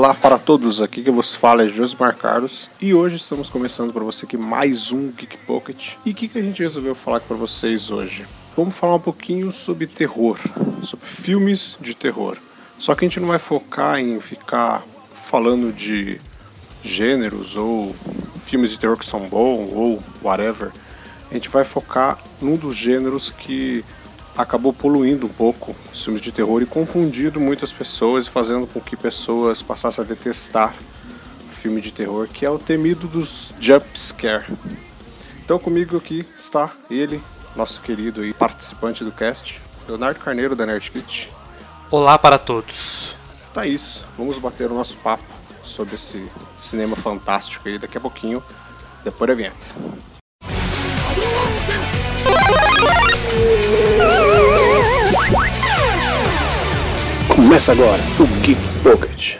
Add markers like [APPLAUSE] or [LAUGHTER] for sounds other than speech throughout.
Olá para todos, aqui que vos fala é Josmar Carlos e hoje estamos começando para você aqui mais um Geek Pocket. E o que, que a gente resolveu falar para vocês hoje? Vamos falar um pouquinho sobre terror, sobre filmes de terror. Só que a gente não vai focar em ficar falando de gêneros ou filmes de terror que são bons ou whatever. A gente vai focar num dos gêneros que acabou poluindo um pouco os filmes de terror e confundindo muitas pessoas e fazendo com que pessoas passassem a detestar o filme de terror, que é o temido dos jump scare. Então comigo aqui está ele, nosso querido e participante do cast, Leonardo Carneiro da Nerd Kit. Olá para todos. Tá isso, vamos bater o nosso papo sobre esse cinema fantástico aí daqui a pouquinho, depois da vinheta. Começa agora o Geek Pocket.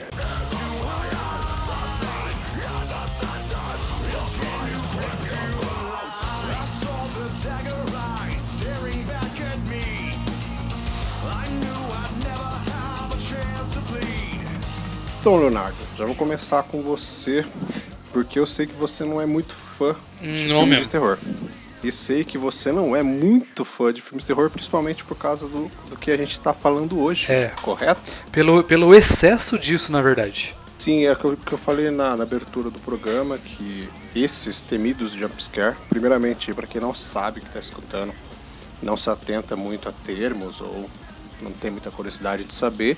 Então, Leonardo, já vou começar com você, porque eu sei que você não é muito fã de Não filmes mesmo. de terror. E sei que você não é muito fã de filmes de terror, principalmente por causa do, do que a gente está falando hoje, É. correto? Pelo, pelo excesso disso, na verdade. Sim, é o que eu, que eu falei na, na abertura do programa, que esses temidos jumpscare, primeiramente, para quem não sabe que está escutando, não se atenta muito a termos ou não tem muita curiosidade de saber,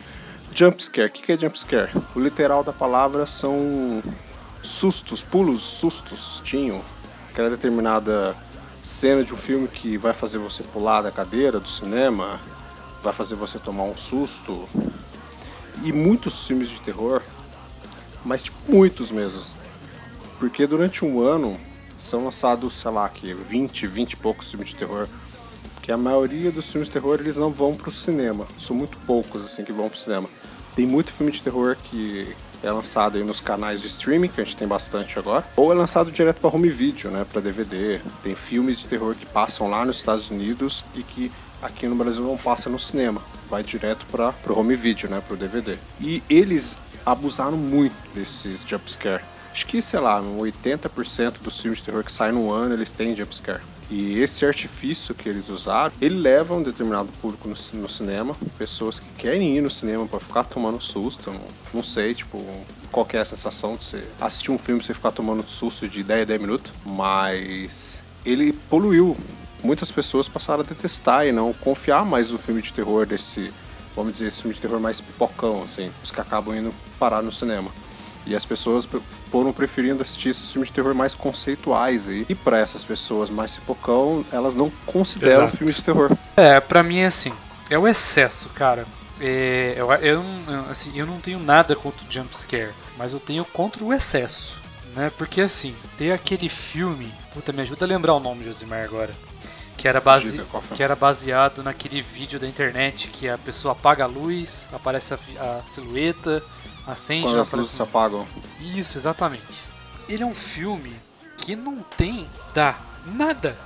jumpscare, o que, que é jumpscare? O literal da palavra são sustos, pulos, sustos, sustinho, aquela determinada cena de um filme que vai fazer você pular da cadeira do cinema, vai fazer você tomar um susto. E muitos filmes de terror mas tipo, muitos mesmo. Porque durante um ano são lançados, sei lá, que 20, 20 e poucos filmes de terror. Porque a maioria dos filmes de terror eles não vão pro cinema. São muito poucos assim que vão pro cinema. Tem muito filme de terror que é lançado aí nos canais de streaming, que a gente tem bastante agora, ou é lançado direto para home video, né, para DVD. Tem filmes de terror que passam lá nos Estados Unidos e que aqui no Brasil não passa no cinema, vai direto para pro home video, né, pro DVD. E eles abusaram muito desses jumpscare. Acho que, sei lá, no 80% dos filmes de terror que saem no ano, eles têm jumpscare. E esse artifício que eles usaram, ele leva um determinado público no, no cinema, pessoas que querem ir no cinema para ficar tomando susto, não, não sei, tipo, qual é a sensação de você assistir um filme e você ficar tomando susto de 10 a 10 minutos, mas ele poluiu. Muitas pessoas passaram a detestar e não confiar mais no filme de terror desse, vamos dizer, esse filme de terror mais pipocão, assim, os que acabam indo parar no cinema. E as pessoas foram preferindo assistir esses filmes de terror mais conceituais aí. E para essas pessoas mais pipocão, elas não consideram Exato. filmes de terror. É, pra mim é assim. É o excesso, cara. É, eu, eu, assim, eu não tenho nada contra o jumpscare, mas eu tenho contra o excesso. Né? Porque assim, tem aquele filme. Puta, me ajuda a lembrar o nome, Josimar, agora. Que era, base, que era baseado naquele vídeo da internet que a pessoa apaga a luz, aparece a, a silhueta, acende. Quando as luzes se apagam. Isso, exatamente. Ele é um filme que não tem da nada.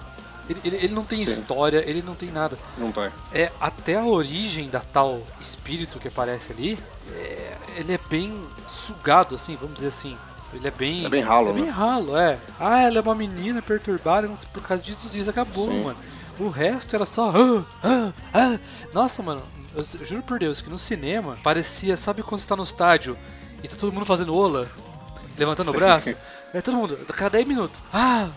Ele, ele, ele não tem Sim. história, ele não tem nada. Não tá. É até a origem da tal espírito que aparece ali, é, ele é bem sugado, assim, vamos dizer assim. Ele é bem. É bem ralo, É bem né? ralo, é. Ah, ela é uma menina perturbada, por causa disso, disso acabou, Sim. mano. O resto era só. Ah, ah, ah. Nossa, mano, eu juro por Deus que no cinema parecia, sabe quando você tá no estádio e tá todo mundo fazendo ola? Levantando Sim. o braço? É todo mundo, a cada 10 minutos. Ah!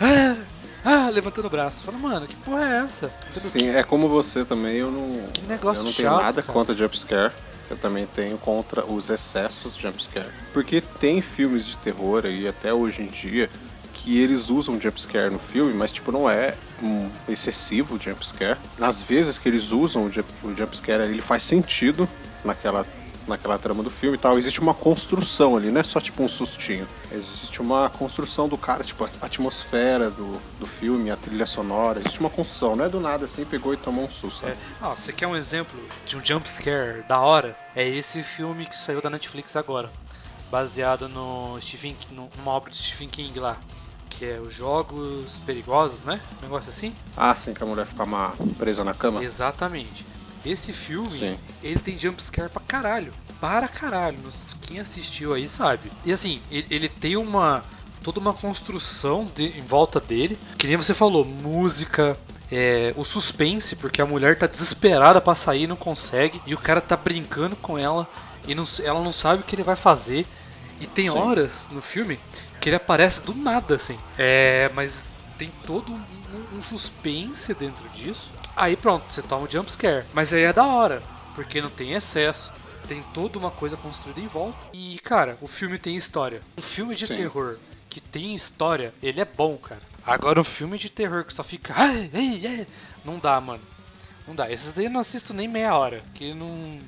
Ah! Ah! Levantando o braço. Fala, mano, que porra é essa? Sim, é como você também, eu não. Que negócio eu não tenho chato, nada cara. contra jumpscare. Eu também tenho contra os excessos de jumpscare. Porque tem filmes de terror aí, até hoje em dia, que eles usam jumpscare no filme, mas tipo, não é um excessivo jumpscare. Nas vezes que eles usam o jump- o jumpscare, ele faz sentido naquela, naquela trama do filme e tal. Existe uma construção ali, não é só tipo um sustinho. Existe uma construção do cara, tipo, a atmosfera do, do filme, a trilha sonora. Existe uma construção, não é do nada assim, pegou e tomou um susto. É. Ah, você quer um exemplo de um jumpscare da hora? É esse filme que saiu da Netflix agora. Baseado no Stephen, numa obra de Stephen King lá. Que é os Jogos Perigosos, né? Um negócio assim? Ah, sim, que a mulher fica uma presa na cama? Exatamente. Esse filme, Sim. ele tem jumpscare pra caralho. para caralho. Quem assistiu aí sabe. E assim, ele, ele tem uma toda uma construção de, em volta dele. Que nem você falou, música, é, o suspense, porque a mulher tá desesperada para sair, não consegue, e o cara tá brincando com ela e não, ela não sabe o que ele vai fazer. E tem Sim. horas no filme que ele aparece do nada, assim. É, mas tem todo um, um suspense dentro disso. Aí pronto, você toma um jumpscare. Mas aí é da hora, porque não tem excesso. Tem toda uma coisa construída em volta. E, cara, o filme tem história. Um filme de Sim. terror que tem história, ele é bom, cara. Agora um filme de terror que só fica. Ai, ai, ai, não dá, mano. Não dá. Esses daí eu não assisto nem meia hora, que não.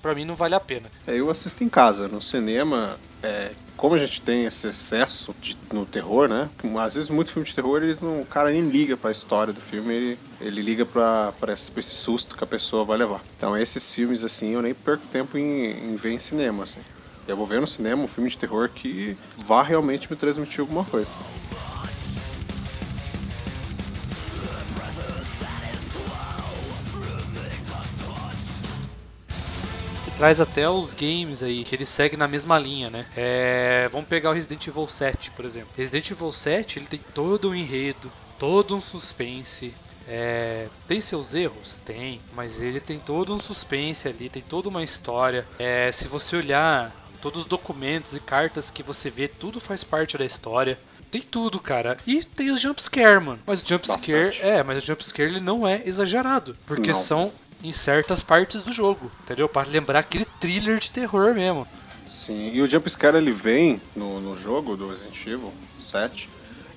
Pra mim não vale a pena. É, eu assisto em casa. No cinema, é, como a gente tem esse excesso de, no terror, né? Às vezes, muito filme de terror, eles não, o cara nem liga pra história do filme, ele, ele liga pra, esse, pra esse susto que a pessoa vai levar. Então, esses filmes, assim, eu nem perco tempo em, em ver em cinema, assim. Eu vou ver no cinema um filme de terror que vá realmente me transmitir alguma coisa. Traz até os games aí, que ele segue na mesma linha, né? É, vamos pegar o Resident Evil 7, por exemplo. Resident Evil 7, ele tem todo um enredo, todo um suspense, é, tem seus erros? Tem, mas ele tem todo um suspense ali, tem toda uma história. É, se você olhar todos os documentos e cartas que você vê, tudo faz parte da história. Tem tudo, cara. E tem os jumpscare, mano. Mas o jumpscare, é, mas o jumpscare ele não é exagerado. Porque não. são em certas partes do jogo, entendeu? Para lembrar aquele thriller de terror mesmo. Sim, e o jumpscare ele vem no, no jogo do Resident Evil 7,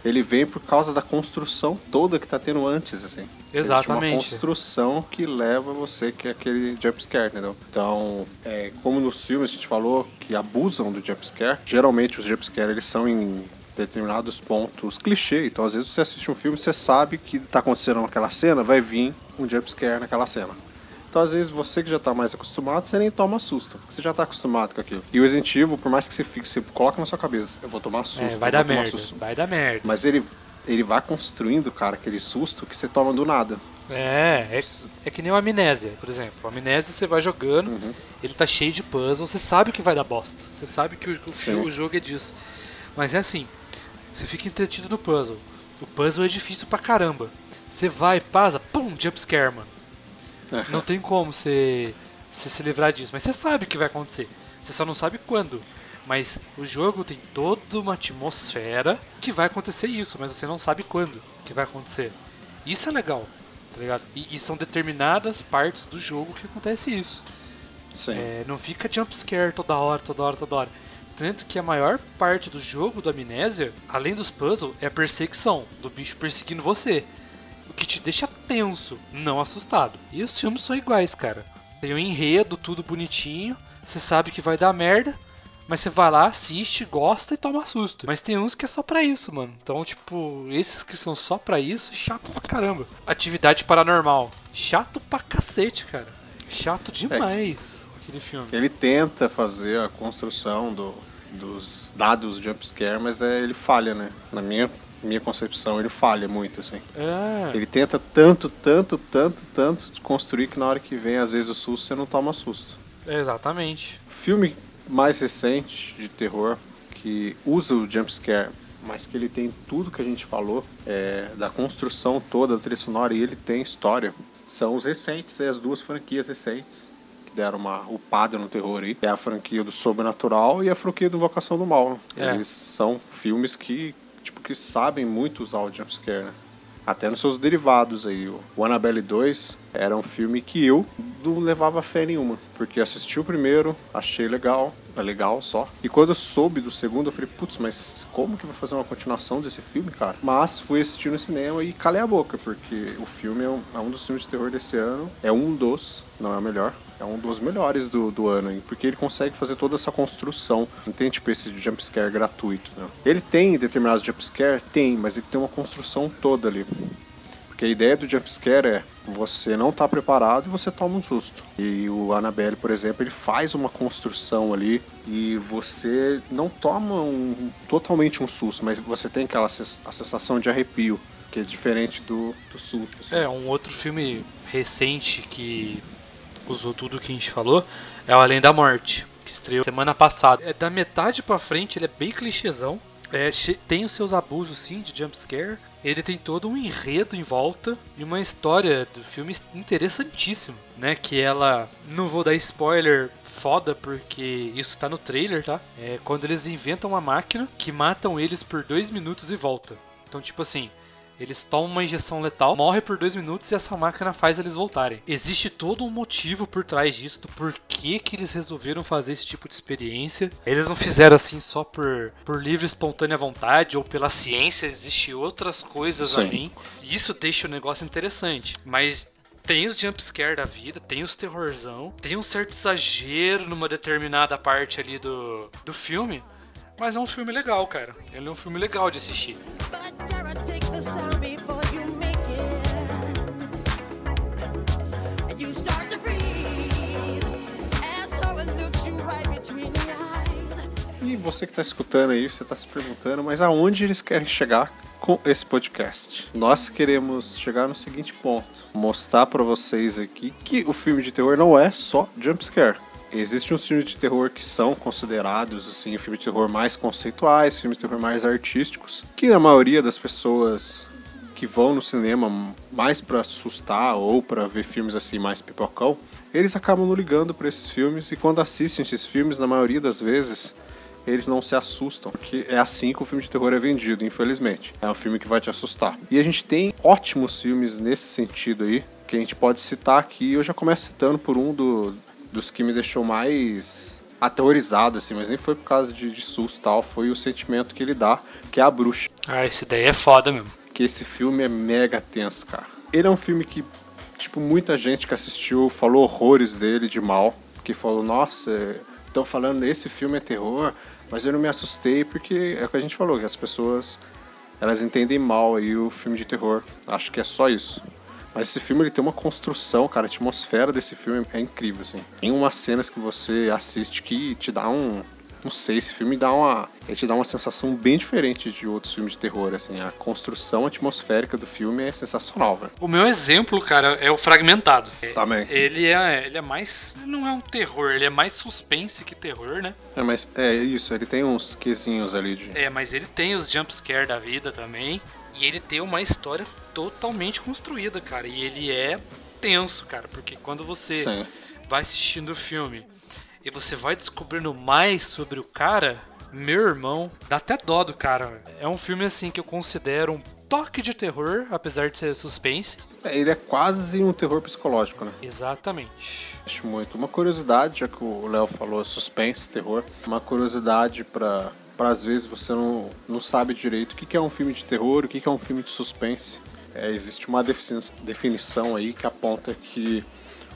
ele vem por causa da construção toda que tá tendo antes, assim. Exatamente. uma construção que leva você que é aquele jumpscare, entendeu? Então, é, como nos filmes a gente falou que abusam do jumpscare, geralmente os jumpscare eles são em determinados pontos clichê. Então, às vezes você assiste um filme, você sabe que tá acontecendo naquela cena, vai vir um jumpscare naquela cena. Então, às vezes, você que já está mais acostumado, você nem toma susto. Você já está acostumado com aquilo. E o Resident Evil, por mais que você fique, você coloca na sua cabeça, eu vou tomar é, susto. É, vai dar merda. Susto. Vai dar merda. Mas ele, ele vai construindo, cara, aquele susto que você toma do nada. É, é, é que nem o Amnésia, por exemplo. O Amnésia você vai jogando, uhum. ele tá cheio de puzzle, você sabe que vai dar bosta. Você sabe que o, o, o jogo é disso. Mas é assim, você fica entretido no puzzle. O puzzle é difícil pra caramba. Você vai, passa, pum, jumpscare, mano. Não tem como você, você se livrar disso. Mas você sabe o que vai acontecer. Você só não sabe quando. Mas o jogo tem toda uma atmosfera que vai acontecer isso, mas você não sabe quando que vai acontecer. Isso é legal, tá ligado? E, e são determinadas partes do jogo que acontece isso. Sim. É, não fica jumpscare toda hora, toda hora, toda hora. Tanto que a maior parte do jogo do Amnésia, além dos puzzles, é a perseguição do bicho perseguindo você o que te deixa tenso, não assustado. E os filmes são iguais, cara. Tem um enredo, tudo bonitinho, você sabe que vai dar merda, mas você vai lá, assiste, gosta e toma susto. Mas tem uns que é só pra isso, mano. Então, tipo, esses que são só pra isso, chato pra caramba. Atividade paranormal. Chato pra cacete, cara. Chato demais é, aquele filme. Ele tenta fazer a construção do, dos dados jumpscare, mas é, ele falha, né? Na minha minha concepção, ele falha muito, assim. É. Ele tenta tanto, tanto, tanto, tanto construir que na hora que vem, às vezes, o susto, você não toma susto. Exatamente. Filme mais recente de terror que usa o jumpscare, mas que ele tem tudo que a gente falou, é, da construção toda da trilha sonora, e ele tem história. São os recentes, as duas franquias recentes que deram uma upada no terror aí. É a franquia do Sobrenatural e a franquia do Invocação do Mal. É. Eles são filmes que tipo, que sabem muito usar o jumpscare, né? Até nos seus derivados aí. O Annabelle 2 era um filme que eu não levava fé nenhuma. Porque assisti o primeiro, achei legal, é legal só. E quando eu soube do segundo, eu falei, putz, mas como que vai fazer uma continuação desse filme, cara? Mas fui assistir no cinema e calei a boca, porque o filme é um, é um dos filmes de terror desse ano. É um dos, não é o melhor é um dos melhores do, do ano, porque ele consegue fazer toda essa construção. Não tem tipo esse jumpscare gratuito. Né? Ele tem determinados jumpscare? Tem, mas ele tem uma construção toda ali. Porque a ideia do jumpscare é você não está preparado e você toma um susto. E o Annabelle, por exemplo, ele faz uma construção ali e você não toma um, totalmente um susto, mas você tem aquela a sensação de arrepio, que é diferente do, do susto. Assim. É, um outro filme recente que usou tudo que a gente falou, é o Além da Morte. que estreou semana passada. É da metade para frente, ele é bem clichêzão. É, tem os seus abusos sim de jumpscare. Ele tem todo um enredo em volta e uma história do filme interessantíssima, né? Que ela. Não vou dar spoiler foda, porque isso tá no trailer, tá? É quando eles inventam uma máquina que matam eles por dois minutos e volta. Então, tipo assim, eles tomam uma injeção letal, morrem por dois minutos e essa máquina faz eles voltarem. Existe todo um motivo por trás disso, do porquê que eles resolveram fazer esse tipo de experiência. Eles não fizeram assim só por, por livre espontânea vontade ou pela ciência, existem outras coisas Sim. além. E isso deixa o negócio interessante. Mas tem os jumpscare da vida, tem os terrorzão, tem um certo exagero numa determinada parte ali do, do filme. Mas é um filme legal, cara. Ele é um filme legal de assistir. E você que está escutando aí, você está se perguntando, mas aonde eles querem chegar com esse podcast? Nós queremos chegar no seguinte ponto: mostrar para vocês aqui que o filme de terror não é só jumpscare Existem uns filmes de terror que são considerados assim, filmes de terror mais conceituais, filmes de terror mais artísticos, que a maioria das pessoas que vão no cinema mais para assustar ou para ver filmes assim mais pipocão, eles acabam não ligando para esses filmes e quando assistem esses filmes, na maioria das vezes, eles não se assustam, porque é assim que o filme de terror é vendido, infelizmente. É um filme que vai te assustar. E a gente tem ótimos filmes nesse sentido aí, que a gente pode citar aqui. Eu já começo citando por um do, dos que me deixou mais aterrorizado, assim, mas nem foi por causa de, de susto tal, foi o sentimento que ele dá, que é a bruxa. Ah, esse daí é foda mesmo. Que esse filme é mega tenso, cara. Ele é um filme que, tipo, muita gente que assistiu falou horrores dele de mal, que falou, nossa, estão falando esse filme é terror, mas eu não me assustei porque é o que a gente falou, que as pessoas elas entendem mal aí o filme de terror. Acho que é só isso. Mas esse filme ele tem uma construção, cara, a atmosfera desse filme é incrível, assim. Tem umas cenas que você assiste que te dá um. Não sei, esse filme dá uma. Ele te dá uma sensação bem diferente de outros filmes de terror, assim. A construção atmosférica do filme é sensacional, velho. O meu exemplo, cara, é o Fragmentado. Também. Ele é, ele é mais. Ele não é um terror, ele é mais suspense que terror, né? É, mas é isso, ele tem uns quesinhos ali de. É, mas ele tem os jumpscare da vida também. E ele tem uma história totalmente construída, cara. E ele é tenso, cara, porque quando você Sim. vai assistindo o filme e você vai descobrindo mais sobre o cara, meu irmão, dá até dó do cara. É um filme assim que eu considero um toque de terror, apesar de ser suspense. É, ele é quase um terror psicológico, né? Exatamente. Acho muito. Uma curiosidade, já que o Léo falou suspense, terror, uma curiosidade para para às vezes você não, não sabe direito o que, que é um filme de terror, o que, que é um filme de suspense. É, existe uma definição aí que aponta que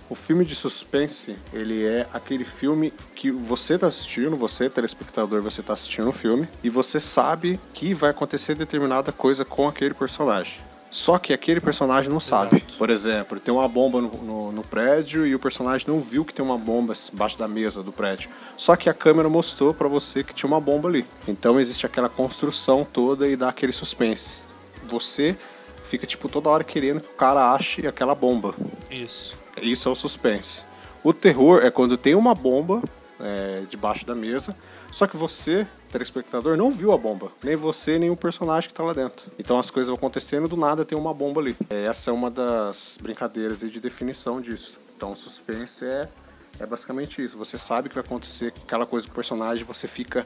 o filme de suspense ele é aquele filme que você está assistindo, você telespectador, você está assistindo o filme e você sabe que vai acontecer determinada coisa com aquele personagem. Só que aquele personagem não sabe. Por exemplo, tem uma bomba no, no, no, prédio e o personagem não viu que tem uma bomba embaixo da mesa do prédio. Só que a câmera mostrou para você que tinha uma bomba ali. Então existe aquela construção toda e dá aquele suspense. Você fica tipo toda hora querendo que o cara ache aquela bomba. Isso. Isso é o suspense. O terror é quando tem uma bomba é, debaixo da mesa, só que você, telespectador, não viu a bomba. Nem você, nem o personagem que está lá dentro. Então as coisas vão acontecendo do nada tem uma bomba ali. É, essa é uma das brincadeiras de definição disso. Então o suspense é, é basicamente isso. Você sabe que vai acontecer aquela coisa com o personagem, você fica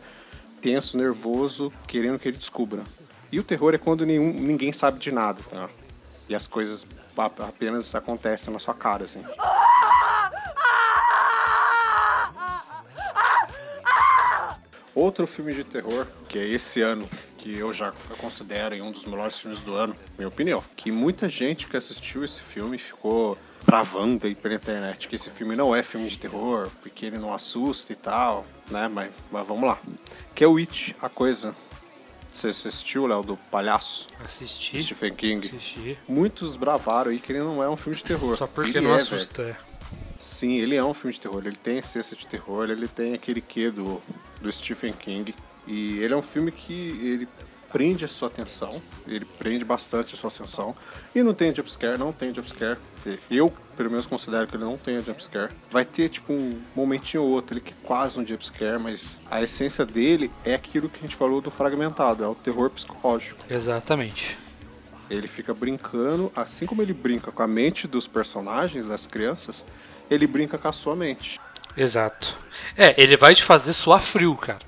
tenso, nervoso, querendo que ele descubra. E o terror é quando nenhum, ninguém sabe de nada, tá? E as coisas apenas acontecem na sua cara, assim. Outro filme de terror, que é esse ano, que eu já considero um dos melhores filmes do ano, minha opinião. Que muita gente que assistiu esse filme ficou bravando aí pela internet que esse filme não é filme de terror, porque ele não assusta e tal, né? Mas, mas vamos lá. Que é o It, a coisa. Você assistiu, Léo, do Palhaço? Assisti. Stephen King. Assisti. Muitos bravaram aí que ele não é um filme de terror. Só porque ele não é, assusta. Véio. Sim, ele é um filme de terror. Ele tem essência de terror, ele tem aquele quê do, do Stephen King. E ele é um filme que ele prende a sua atenção, ele prende bastante a sua atenção. E não tem jumpscare, não tem jumpscare. Eu, pelo menos, considero que ele não tem jumpscare. Vai ter, tipo, um momentinho ou outro, ele que é quase um jumpscare, mas a essência dele é aquilo que a gente falou do fragmentado, é o terror psicológico. Exatamente. Ele fica brincando, assim como ele brinca com a mente dos personagens, das crianças, ele brinca com a sua mente. Exato. É, ele vai te fazer suar frio, cara.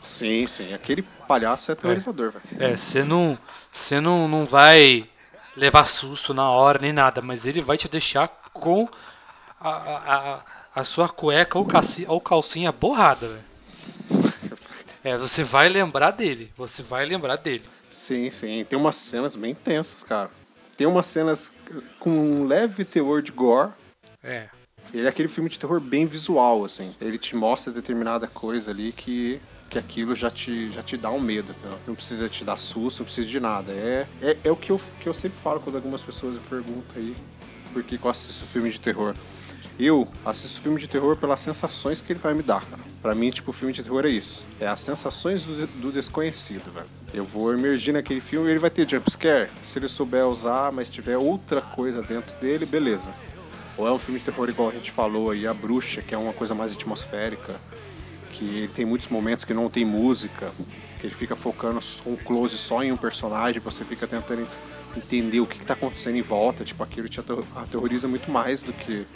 Sim, sim. Aquele palhaço é aterrorizador, velho. É, você não, você não, não vai levar susto na hora nem nada, mas ele vai te deixar com a, a, a sua cueca ou, calcinha, ou calcinha borrada, velho. É, você vai lembrar dele. Você vai lembrar dele. Sim, sim. Tem umas cenas bem intensas, cara. Tem umas cenas com um leve teor de gore. É. Ele é aquele filme de terror bem visual, assim. Ele te mostra determinada coisa ali que que aquilo já te, já te dá um medo. Não, não precisa te dar susto, não precisa de nada. É, é, é o que eu, que eu sempre falo quando algumas pessoas me perguntam aí por que eu assisto filme de terror. Eu assisto filme de terror pelas sensações que ele vai me dar, cara. Pra mim, tipo, filme de terror é isso. É as sensações do, do desconhecido, velho. Eu vou emergir naquele filme e ele vai ter jumpscare. Se ele souber usar, mas tiver outra coisa dentro dele, beleza. Ou é um filme de terror igual a gente falou aí, A Bruxa, que é uma coisa mais atmosférica que ele tem muitos momentos que não tem música, que ele fica focando um close só em um personagem, você fica tentando entender o que está acontecendo em volta, tipo, aquilo te aterroriza muito mais do que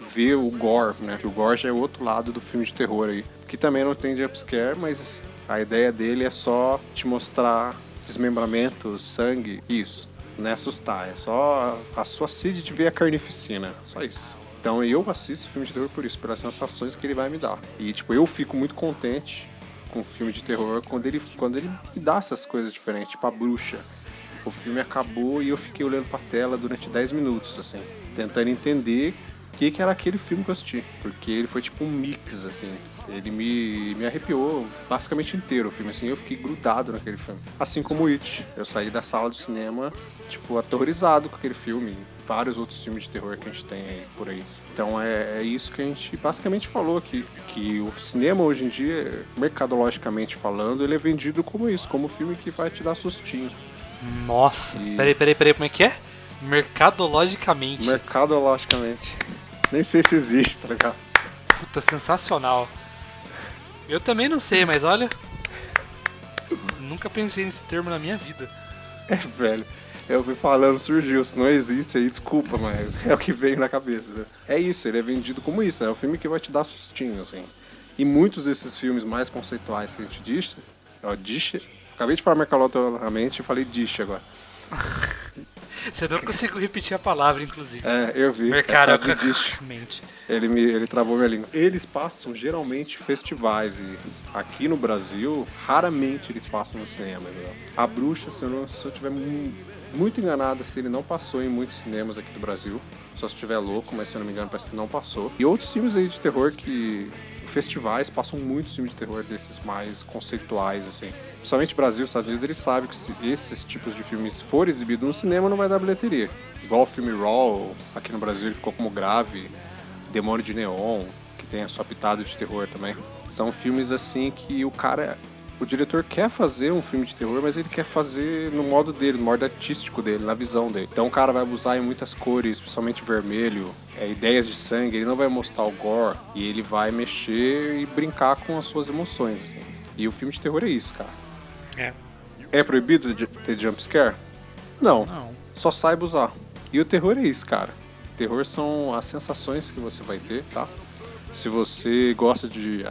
ver o gore, né? Que o gore já é o outro lado do filme de terror aí, que também não tem jumpscare, mas a ideia dele é só te mostrar desmembramento, sangue, isso. Não é assustar, é só a sua sede de ver a carnificina, só isso. Então eu assisto filme de terror por isso, pelas sensações que ele vai me dar. E tipo, eu fico muito contente com filme de terror quando ele, quando ele me dá essas coisas diferentes, tipo a bruxa. O filme acabou e eu fiquei olhando pra tela durante 10 minutos, assim, tentando entender o que, que era aquele filme que eu assisti. Porque ele foi tipo um mix, assim. Ele me, me arrepiou basicamente inteiro o filme, assim, eu fiquei grudado naquele filme. Assim como It. Eu saí da sala do cinema, tipo, aterrorizado com aquele filme vários outros filmes de terror que a gente tem aí, por aí. Então é, é, isso que a gente basicamente falou aqui, que o cinema hoje em dia, mercadologicamente falando, ele é vendido como isso, como um filme que vai te dar sustinho. Nossa, e... peraí, peraí, peraí, como é que é? Mercadologicamente. Mercadologicamente. Nem sei se existe, tá ligado? Puta, sensacional. Eu também não sei, mas olha. Nunca pensei nesse termo na minha vida. É, velho. Eu fui falando, surgiu. Se não existe aí, desculpa, mas é o que veio na cabeça. Né? É isso, ele é vendido como isso, né? É o filme que vai te dar sustinho, assim. E muitos desses filmes mais conceituais que a gente disse, ó, disse, acabei de falar mercadologicamente e falei disse agora. [LAUGHS] Você não conseguiu repetir a palavra, inclusive. É, eu vi. Mercadologicamente. É ele, me, ele travou minha língua. Eles passam geralmente festivais e aqui no Brasil, raramente eles passam no cinema. Entendeu? A Bruxa, se eu, não, se eu tiver muito enganada se ele não passou em muitos cinemas aqui do Brasil. Só se estiver louco, mas se eu não me engano, parece que não passou. E outros filmes aí de terror que. Festivais passam muitos filmes de terror desses mais conceituais, assim. Principalmente Brasil, Estados Unidos, eles sabem que se esses tipos de filmes forem exibidos no cinema, não vai dar bilheteria. Igual o filme Raw, aqui no Brasil ele ficou como grave, Demônio de Neon, que tem a sua pitada de terror também. São filmes assim que o cara o diretor quer fazer um filme de terror, mas ele quer fazer no modo dele, no modo artístico dele, na visão dele. Então o cara vai abusar em muitas cores, principalmente vermelho, é, ideias de sangue, ele não vai mostrar o gore e ele vai mexer e brincar com as suas emoções. Assim. E o filme de terror é isso, cara. É. É proibido ter jumpscare? Não. Não. Só saiba usar. E o terror é isso, cara. Terror são as sensações que você vai ter, tá? Se você gosta de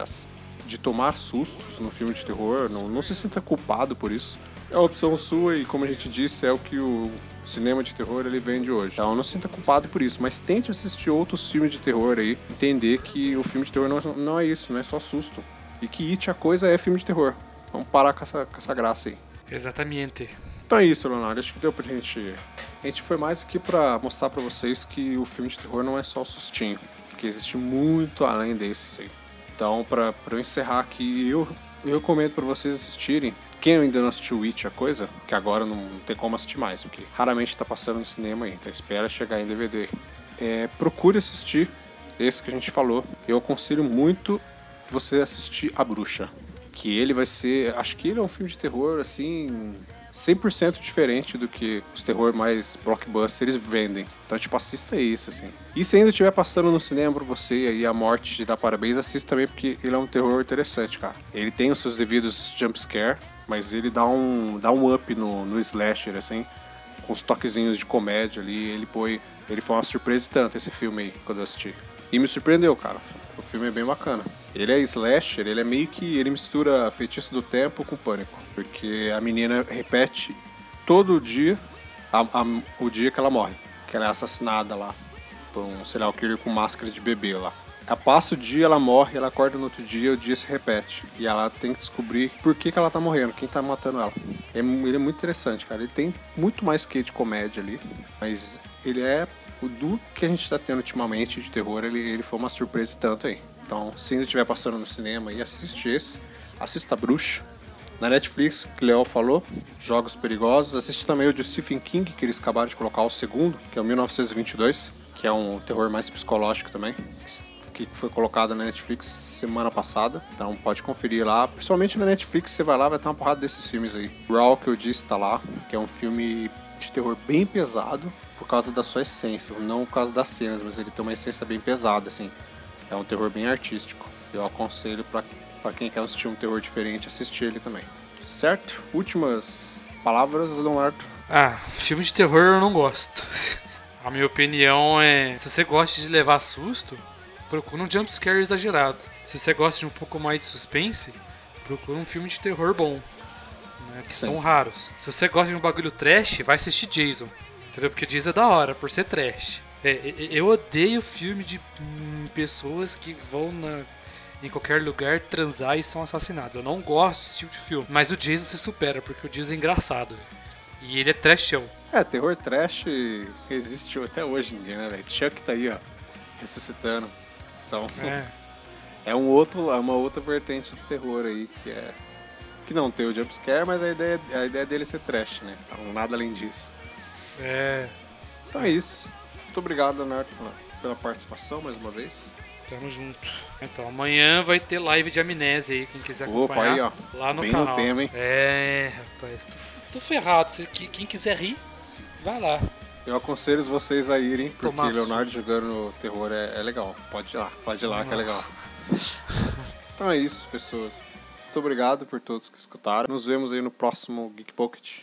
de tomar sustos no filme de terror, não, não se sinta culpado por isso. É a opção sua e, como a gente disse, é o que o cinema de terror ele vende hoje. Então não se sinta culpado por isso, mas tente assistir outros filmes de terror aí, entender que o filme de terror não é, não é isso, não é só susto. E que It a coisa é filme de terror. Vamos parar com essa, com essa graça aí. Exatamente. Então é isso, Leonardo. Acho que deu pra gente. A gente foi mais aqui pra mostrar pra vocês que o filme de terror não é só o sustinho. Que existe muito além desse aí. Então, para eu encerrar aqui, eu, eu recomendo para vocês assistirem. Quem ainda não assistiu Witch, a coisa, que agora não tem como assistir mais, porque raramente está passando no cinema aí, então espera chegar em DVD. É, procure assistir esse que a gente falou. Eu aconselho muito você assistir A Bruxa. Que ele vai ser. Acho que ele é um filme de terror, assim. 100% diferente do que os terror mais blockbusters vendem. Então, tipo, assista isso, assim. E se ainda estiver passando no cinema pra você aí a morte de dar parabéns, assista também porque ele é um terror interessante, cara. Ele tem os seus devidos jumpscare, mas ele dá um, dá um up no, no slasher, assim, com os toquezinhos de comédia ali. Ele põe. Ele foi uma surpresa e tanto esse filme aí, quando eu assisti. E me surpreendeu, cara. O filme é bem bacana. Ele é slasher, ele é meio que. Ele mistura feitiço do tempo com pânico. Porque a menina repete todo dia a, a, o dia que ela morre. Que ela é assassinada lá. Por um serial killer com máscara de bebê lá. Ela passa o dia, ela morre, ela acorda no outro dia, o dia se repete. E ela tem que descobrir por que, que ela tá morrendo, quem tá matando ela. É, ele é muito interessante, cara. Ele tem muito mais que de comédia ali. Mas ele é o do que a gente tá tendo ultimamente de terror, ele, ele foi uma surpresa e tanto aí. Então, se ainda estiver passando no cinema e assiste esse, assista a Bruxa. Na Netflix, que o Léo falou, Jogos Perigosos. Assiste também o de Stephen King, que eles acabaram de colocar o segundo, que é o 1922, que é um terror mais psicológico também, que foi colocado na Netflix semana passada. Então pode conferir lá. Principalmente na Netflix, você vai lá, vai ter uma porrada desses filmes aí. Raw, que eu disse, tá lá, que é um filme de terror bem pesado, por causa da sua essência, não por causa das cenas, mas ele tem uma essência bem pesada, assim. É um terror bem artístico. Eu aconselho para quem quer assistir um terror diferente, assistir ele também. Certo? Últimas palavras, Leonardo? Ah, filme de terror eu não gosto. A minha opinião é: se você gosta de levar susto, procura um jumpscare exagerado. Se você gosta de um pouco mais de suspense, procura um filme de terror bom. Né, que Sim. são raros. Se você gosta de um bagulho trash, vai assistir Jason. Entendeu? Porque Jason é da hora, por ser trash. É, eu odeio filme de hum, pessoas que vão na, em qualquer lugar transar e são assassinados. Eu não gosto desse tipo de filme. Mas o Jason se supera, porque o Jason é engraçado. E ele é trashão. É, terror trash existe até hoje em dia, né, velho? Chuck tá aí, ó, ressuscitando. Então, é. [LAUGHS] é um outro, é uma outra vertente de terror aí, que é que não tem o jumpscare, mas a ideia, a ideia dele é ser trash, né? Então, nada além disso. É. Então é isso. Muito obrigado, Leonardo, pela, participação mais uma vez. Tamo junto. Então, amanhã vai ter live de amnésia aí, quem quiser acompanhar. Opa, aí, ó. Lá no Bem canal. no tema, hein? É, rapaz. Tô, tô ferrado. Se, quem quiser rir, vai lá. Eu aconselho vocês a irem, porque Tomar Leonardo jogando terror é, é, legal. Pode ir lá, pode ir lá que é legal. [LAUGHS] então é isso, pessoas. Muito obrigado por todos que escutaram. Nos vemos aí no próximo Geek Pocket.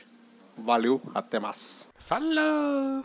Valeu, até mais. Falou!